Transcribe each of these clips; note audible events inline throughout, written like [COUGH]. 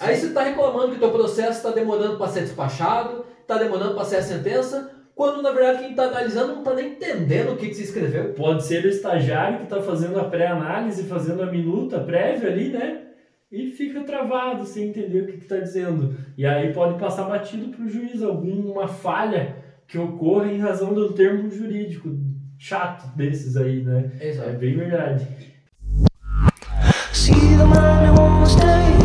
Aí você está reclamando que o teu processo está demorando para ser despachado, está demorando para ser a sentença, quando na verdade quem está analisando não está nem entendendo o que, que você escreveu. Pode ser o estagiário que está fazendo a pré-análise, fazendo a minuta prévia ali, né? E fica travado sem entender o que está dizendo. E aí pode passar batido para o juiz alguma falha que ocorra em razão do termo jurídico chato desses aí, né? Exato. É bem verdade. See the man who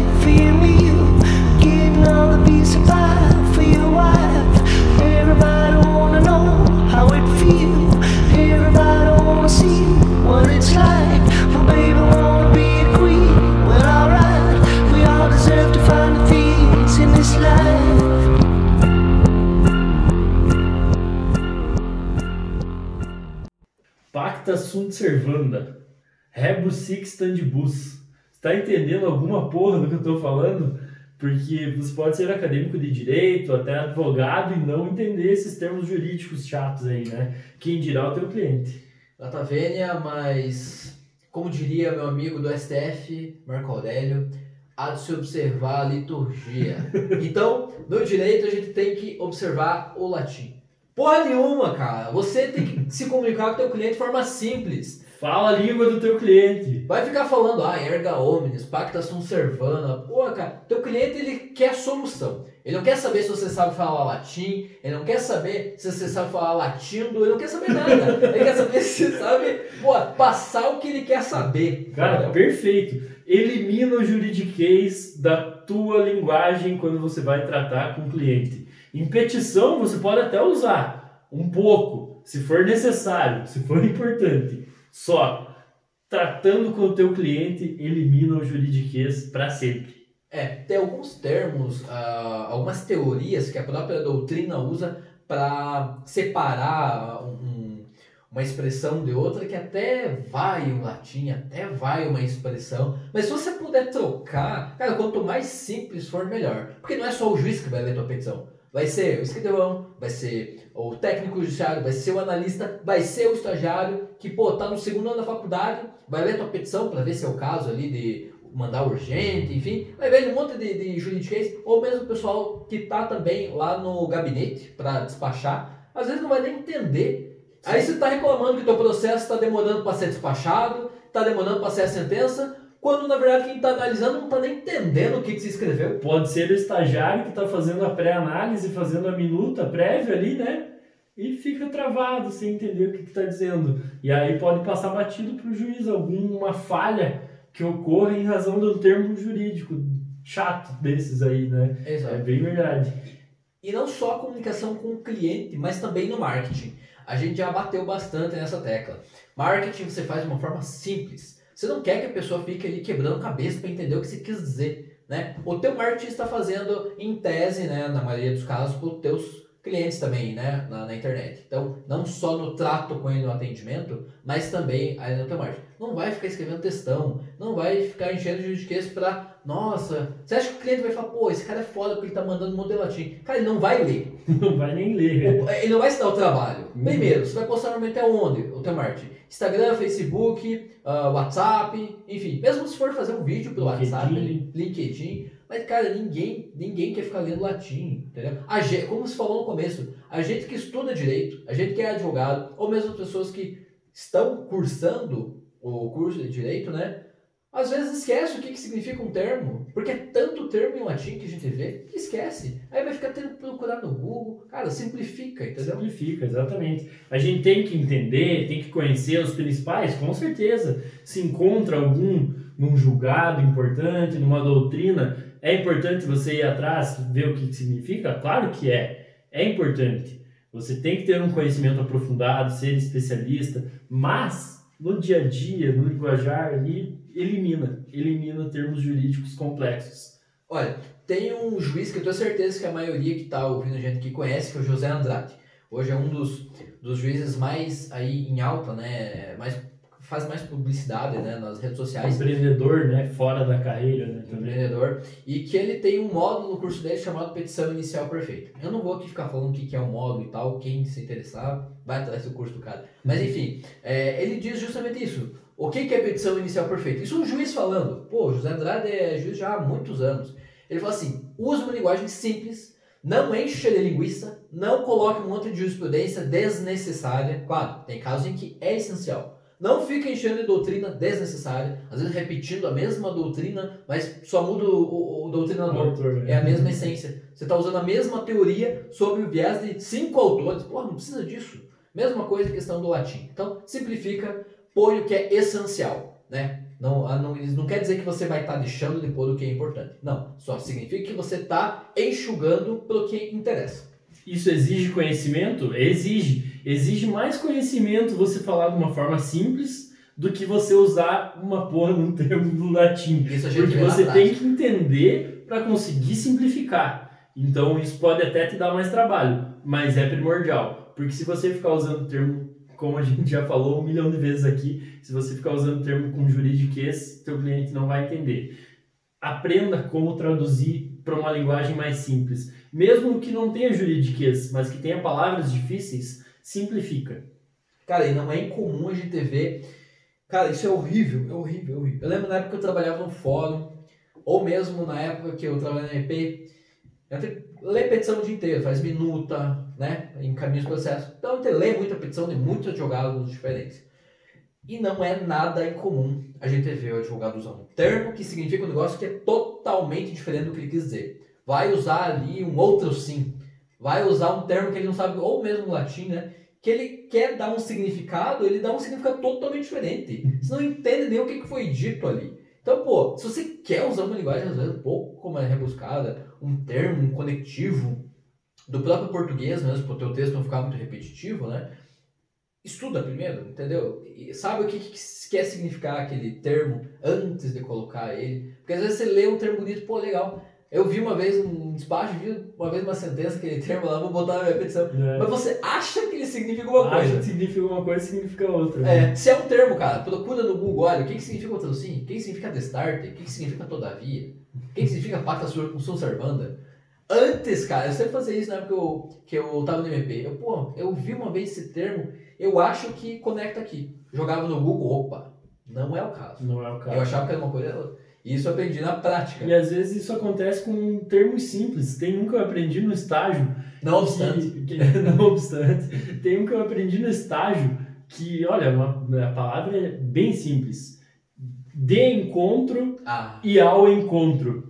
sunt servanda. Rebus sic standibus. Está entendendo alguma porra do que eu estou falando? Porque você pode ser acadêmico de direito, até advogado e não entender esses termos jurídicos chatos aí, né? Quem dirá o teu cliente. Data vênia, mas como diria meu amigo do STF, Marco Aurélio, há de se observar a liturgia. [LAUGHS] Então, no direito a gente tem que observar o latim. Porra nenhuma, cara. Você tem que se comunicar com o teu cliente de forma simples. Fala a língua do teu cliente. Vai ficar falando, ah, erga omnes, pacta sunt servanda. Pô, cara, teu cliente ele quer solução. Ele não quer saber se você sabe falar latim, ele não quer saber se você sabe falar latindo, ele não quer saber nada. ele quer saber se você sabe, pô, passar o que ele quer saber. Cara, Entendeu? perfeito. Elimina o juridiquês da tua linguagem quando você vai tratar com o cliente. Em petição você pode até usar um pouco, se for necessário, se for importante. Só tratando com o teu cliente, elimina o juridiquês para sempre. É, tem alguns termos, ah, algumas teorias que a própria doutrina usa para separar um- uma expressão de outra que até vai um latim, até vai uma expressão. Mas se você puder trocar, cara, quanto mais simples for, melhor. Porque não é só o juiz que vai ler tua petição. Vai ser o escrivão, vai ser o técnico judiciário, vai ser o analista, vai ser o estagiário que, pô, tá no segundo ano da faculdade, vai ler tua petição para ver se é o caso ali de mandar urgente, enfim, vai ver um monte de, de juridiquês, ou mesmo o pessoal que tá também lá no gabinete para despachar, às vezes não vai nem entender. Aí você tá reclamando que teu processo está demorando para ser despachado, tá demorando para ser a sentença, quando na verdade quem tá analisando não tá nem entendendo o que, que você escreveu. Pode ser o estagiário que está fazendo a pré-análise, fazendo a minuta prévia ali, né? E fica travado sem entender o que está dizendo. E aí pode passar batido para o juiz alguma falha que ocorra em razão do termo jurídico chato desses aí, né? É bem verdade. E não só a comunicação com o cliente, mas também no marketing. A gente já bateu bastante nessa tecla. Marketing você faz de uma forma simples. Você não quer que a pessoa fique ali quebrando cabeça para entender o que você quis dizer, né? O teu marketing está fazendo em tese, né, na maioria dos casos, para os teus clientes também, né, na, na internet. Então, não só no trato com ele no atendimento, mas também no teu marketing. Não vai ficar escrevendo textão, não vai ficar enchendo de juridiquês para, nossa, você acha que o cliente vai falar, pô, esse cara é foda porque ele tá mandando modelo latim. Cara, ele não vai ler. [LAUGHS] Não vai nem ler. O- Ele não vai se dar o trabalho. Uhum. Primeiro, você vai postar normalmente aonde o teu marketing? Instagram, Facebook, ah, WhatsApp, enfim. Mesmo se for fazer um vídeo pelo LinkedIn. WhatsApp, LinkedIn. Mas, cara, ninguém, ninguém quer ficar lendo latim, entendeu? A gente, como você falou no começo, a gente que estuda direito, a gente que é advogado, ou mesmo as pessoas que estão cursando o curso de direito, né? Às vezes esquece o que, que significa um termo, porque é tanto termo em latim que a gente vê que esquece. Aí vai ficar tendo que procurar no Google. Cara, simplifica, entendeu? Simplifica, exatamente. A gente tem que entender, tem que conhecer os principais, com certeza. Se encontra algum num julgado importante, numa doutrina, é importante você ir atrás, ver o que que significa? Claro que é. É importante. Você tem que ter um conhecimento aprofundado, ser especialista, mas no dia a dia, no linguajar ali, elimina. Elimina termos jurídicos complexos. Olha, tem um juiz que eu tenho certeza que a maioria que está ouvindo a gente aqui conhece, que é o José Andrade. Hoje é um dos, dos juízes mais aí em alta, né? Mais, faz mais publicidade né? nas redes sociais. Empreendedor, né? Fora da carreira, né? Também. empreendedor, e que ele tem um módulo no curso dele chamado Petição Inicial Perfeita. Eu não vou aqui ficar falando o que é o módulo e tal, quem se interessar, vai atrás do curso do cara. Mas enfim, é, ele diz justamente isso. O que é petição inicial perfeita? Isso é um juiz falando. Pô, José Andrade é juiz já há muitos anos. Ele fala assim: use uma linguagem simples, não encha de linguiça, não coloque um monte de jurisprudência desnecessária. Claro, tem casos em que é essencial. Não fica enchendo de doutrina desnecessária, às vezes repetindo a mesma doutrina, mas só muda o, o, o doutrinador. Autor, né? É a mesma essência. Você está usando a mesma teoria sobre o viés de cinco autores. Pô, não precisa disso. Mesma coisa em questão do latim. Então, simplifica, põe o que é essencial, né? Não, ah, não, não quer dizer que você vai estar deixando de pôr o que é importante. Não, só significa que você está enxugando para o que interessa. Isso exige conhecimento? Exige. Exige mais conhecimento você falar de uma forma simples do que você usar uma porra num [LAUGHS] termo do latim. Porque você tem que entender para conseguir simplificar. Então isso pode até te dar mais trabalho, mas é primordial. Porque se você ficar usando o termo, como a gente já falou um milhão de vezes aqui, se você ficar usando o termo com juridiquês, teu cliente não vai entender. Aprenda como traduzir para uma linguagem mais simples. Mesmo que não tenha juridiquês, mas que tenha palavras difíceis, simplifica. Cara, e não é incomum a gente ver. Cara, isso é horrível, é horrível, é horrível. Eu lembro na época que eu trabalhava no fórum, ou mesmo na época que eu trabalhava na EP, ler petição o dia inteiro, faz minuta, né? Encaminha os processos. Então eu lê muita petição de muitos advogados diferentes. E não é nada incomum a gente ver o advogado usando um termo que significa um negócio que é totalmente diferente do que ele quis dizer. Vai usar ali um outro sim. Vai usar um termo que ele não sabe, ou mesmo no latim, né? Que ele quer dar um significado, ele dá um significado totalmente diferente. Você não entende nem o que foi dito ali. Então, pô, se você quer usar uma linguagem, às vezes, um pouco mais rebuscada, um termo, um conectivo do próprio português mesmo, para o teu texto não ficar muito repetitivo, né? Estuda primeiro, entendeu? E sabe o que, que quer significar aquele termo antes de colocar ele. Porque às vezes você lê um termo bonito, pô, legal. Eu vi uma vez um despacho, vi uma vez uma sentença, aquele termo lá, vou botar na minha petição. Mas você acha que ele significa uma Acha coisa. que significa uma coisa, significa outra. É, se é um termo, cara, procura no Google, olha, o que, que significa o sim? O que, que significa destarte? O que, que significa todavia? O que, que significa pacta sur- sum servanda? Antes, cara, eu sempre fazia isso na época que eu, que eu tava no MP. Eu, pô, eu vi uma vez esse termo, eu acho que conecta aqui. Jogava no Google, opa, não é o caso. Não é o Eu caso. achava que era uma coisa. E isso eu aprendi na prática. E às vezes isso acontece com termos simples. Tem um que eu aprendi no estágio. Não obstante. Que, que- [LAUGHS] não obstante. Tem um que eu aprendi no estágio que, olha, uma, a palavra é bem simples. De encontro Ah, e ao encontro,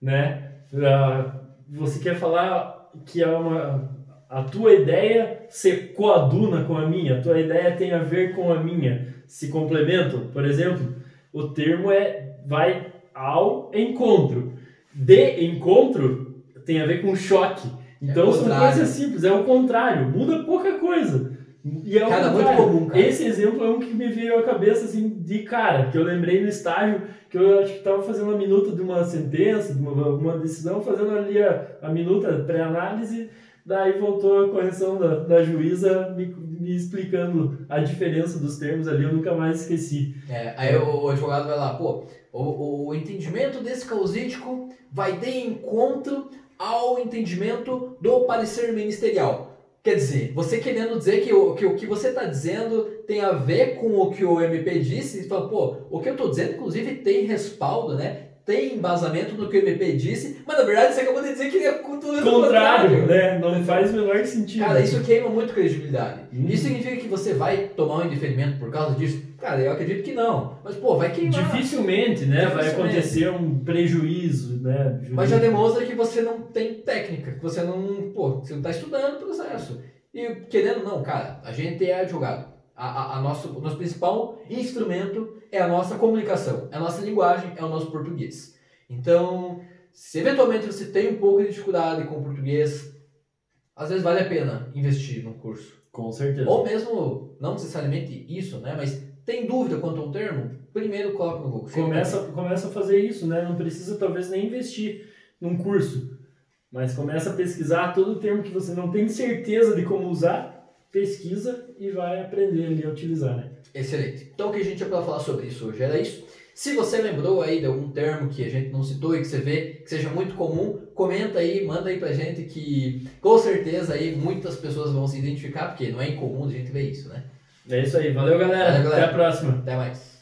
né? Ah, você quer falar que é uma, a tua ideia se coaduna com a minha, a tua ideia tem a ver com a minha, se complementam, por exemplo, o termo é vai ao encontro. De encontro tem a ver com choque. Então o são coisas simples, é o contrário, muda pouca coisa. E é Cara, muito comum, cara. Esse exemplo é um que me veio à cabeça assim de cara, que eu lembrei no estágio que eu acho que estava fazendo a minuta de uma sentença, de uma, uma decisão, fazendo ali a, a minuta pré-análise, daí voltou a correção da, da juíza me, me explicando a diferença dos termos ali, eu nunca mais esqueci. É, aí o, o advogado vai lá, pô, o, o, entendimento desse causídico vai de encontro ao entendimento do parecer ministerial. Quer dizer, você querendo dizer que o que, o que você está dizendo tem a ver com o que o MP disse, e fala, pô, o que eu estou dizendo, inclusive, tem respaldo, né? Tem embasamento no que o MP disse, mas na verdade você acabou de dizer que ele é tudo do Contrário, né? Não faz o menor sentido. Cara, isso queima muito credibilidade. Hum. Isso significa que você vai tomar um indeferimento por causa disso? Cara, eu acredito que não. Mas, pô, vai queimar. Dificilmente, né? Vai Dificilmente. acontecer um prejuízo, né? Mas já demonstra que você não tem técnica, que você não, pô, você não tá estudando o processo. E querendo ou não, cara, a gente é advogado. A, a, a nosso, o nosso principal instrumento é a nossa comunicação, é a nossa linguagem, é o nosso português. Então, se eventualmente você tem um pouco de dificuldade com o português, às vezes vale a pena investir num curso. Com certeza. Ou mesmo, não necessariamente isso, né? Mas tem dúvida quanto a um termo? Primeiro coloca no Google. começa, começa a fazer isso, né? Não precisa talvez nem investir num curso, mas começa a pesquisar todo o termo que você não tem certeza de como usar, pesquisa e vai aprender ali a utilizar, né? Excelente. Então o que a gente tinha para falar sobre isso hoje era isso. Se você lembrou aí de algum termo que a gente não citou e que você vê que seja muito comum, comenta aí, manda aí pra gente que com certeza aí muitas pessoas vão se identificar, porque não é incomum a gente ver isso, né? É isso aí. Valeu, galera. Valeu, galera. Até a próxima. Até mais.